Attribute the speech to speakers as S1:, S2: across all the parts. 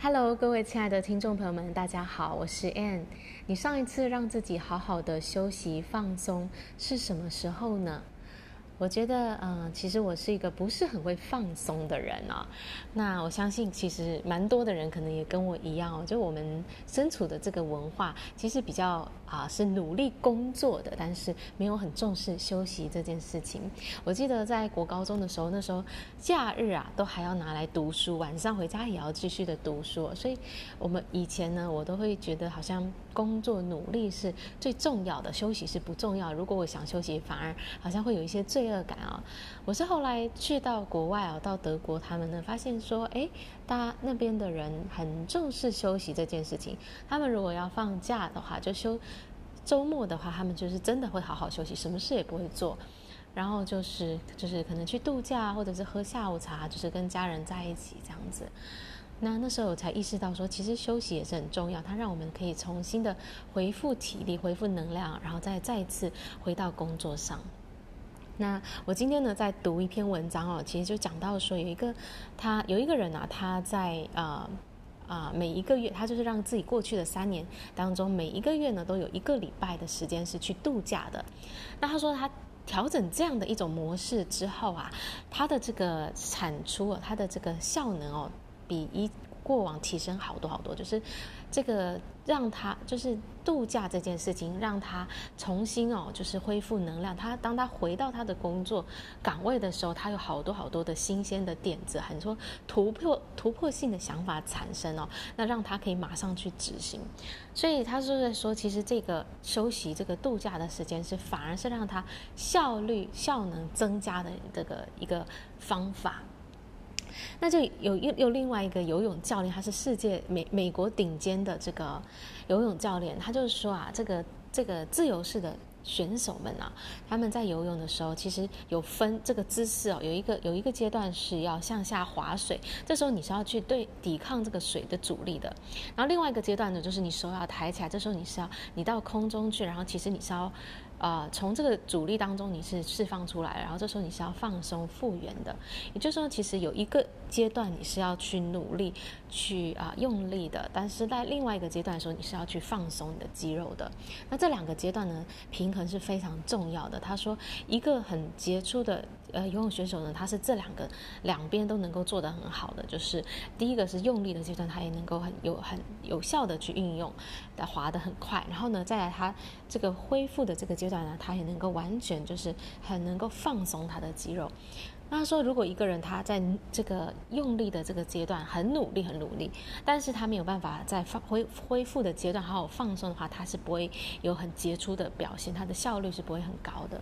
S1: Hello，各位亲爱的听众朋友们，大家好，我是 Ann。你上一次让自己好好的休息放松是什么时候呢？我觉得，嗯、其实我是一个不是很会放松的人啊、那我相信，其实蛮多的人可能也跟我一样哦。就我们身处的这个文化，其实比较啊、是努力工作的，但是没有很重视休息这件事情。我记得在国高中的时候，那时候假日啊都还要拿来读书，晚上回家也要继续的读书。所以，我们以前呢，我都会觉得好像工作努力是最重要的，休息是不重要。如果我想休息，反而好像会有一些罪。恶感啊！我是后来去到国外啊，到德国，他们呢发现说，哎，大家那边的人很重视休息这件事情。他们如果要放假的话，就休周末的话，他们就是真的会好好休息，什么事也不会做，然后就是就是可能去度假，或者是喝下午茶，就是跟家人在一起这样子。那那时候我才意识到说，其实休息也是很重要，它让我们可以重新的恢复体力、恢复能量，然后再再次回到工作上。那我今天呢，在读一篇文章哦，其实就讲到说，有一个他有一个人啊，他在啊啊、每一个月，他就是让自己过去的三年当中，每一个月呢都有一个礼拜的时间是去度假的。那他说他调整这样的一种模式之后啊，他的这个产出，他的这个效能哦，比一。过往提升好多好多，就是这个让他就是度假这件事情，让他重新哦，就是恢复能量。他当他回到他的工作岗位的时候，他有好多好多的新鲜的点子，很多突破突破性的想法产生哦，那让他可以马上去执行。所以他是在说，其实这个休息、这个度假的时间是反而是让他效率效能增加的这个一个方法。那就有又有另外一个游泳教练，他是世界美美国顶尖的这个游泳教练，他就是说啊，这个这个自由式的选手们啊，他们在游泳的时候，其实有分这个姿势哦，有一个有一个阶段是要向下划水，这时候你是要去对抵抗这个水的阻力的，然后另外一个阶段呢，就是你手要抬起来，这时候你是要你到空中去，然后其实你是要。啊、从这个阻力当中你是释放出来，然后这时候你是要放松复原的。也就是说，其实有一个阶段你是要去努力、去啊、用力的，但是在另外一个阶段的时候你是要去放松你的肌肉的。那这两个阶段呢，平衡是非常重要的。他说，一个很杰出的呃游泳选手呢，他是这两个两边都能够做得很好的，就是第一个是用力的阶段，他也能够很有很有效的去运用，的滑得很快。然后呢，再来他这个恢复的这个阶段。呢，他也能够完全就是很能够放松他的肌肉。那说，如果一个人他在这个用力的这个阶段很努力很努力，但是他没有办法在放恢恢复的阶段好好放松的话，他是不会有很杰出的表现，他的效率是不会很高的。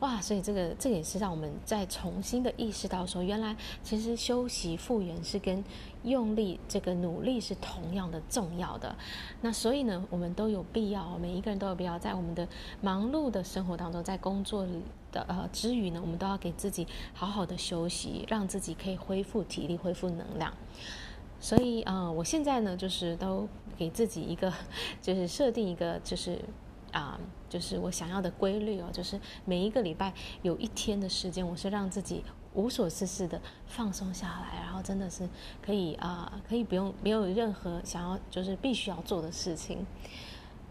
S1: 哇，所以这个这也是让我们再重新的意识到说，原来其实休息复原是跟用力这个努力是同样的重要的。那所以呢，我们都有必要，每一个人都有必要在我们的忙碌的生活当中，在工作的呃之余呢，我们都要给自己好好的休息，让自己可以恢复体力、恢复能量。所以啊、呃，我现在呢，就是都给自己一个，就是设定一个，就是。啊、就是我想要的规律哦，就是每一个礼拜有一天的时间，我是让自己无所事事的放松下来，然后真的是可以啊、可以不用没有任何想要就是必须要做的事情。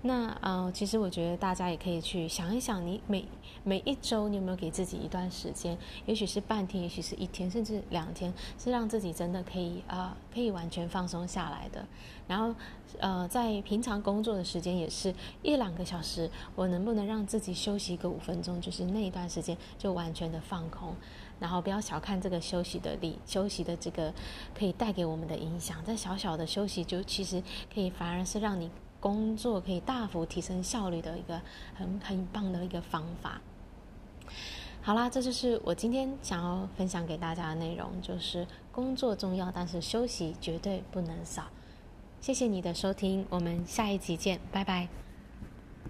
S1: 那呃，其实我觉得大家也可以去想一想，你每每一周你有没有给自己一段时间？也许是半天，也许是一天，甚至两天，是让自己真的可以啊、可以完全放松下来的。然后呃，在平常工作的时间也是一两个小时，我能不能让自己休息个五分钟？就是那一段时间就完全的放空，然后不要小看这个休息的力，休息的这个可以带给我们的影响。这小小的休息就其实可以反而是让你。工作可以大幅提升效率的一个很很棒的一个方法。好啦，这就是我今天想要分享给大家的内容，就是工作重要，但是休息绝对不能少。谢谢你的收听，我们下一集见，拜拜。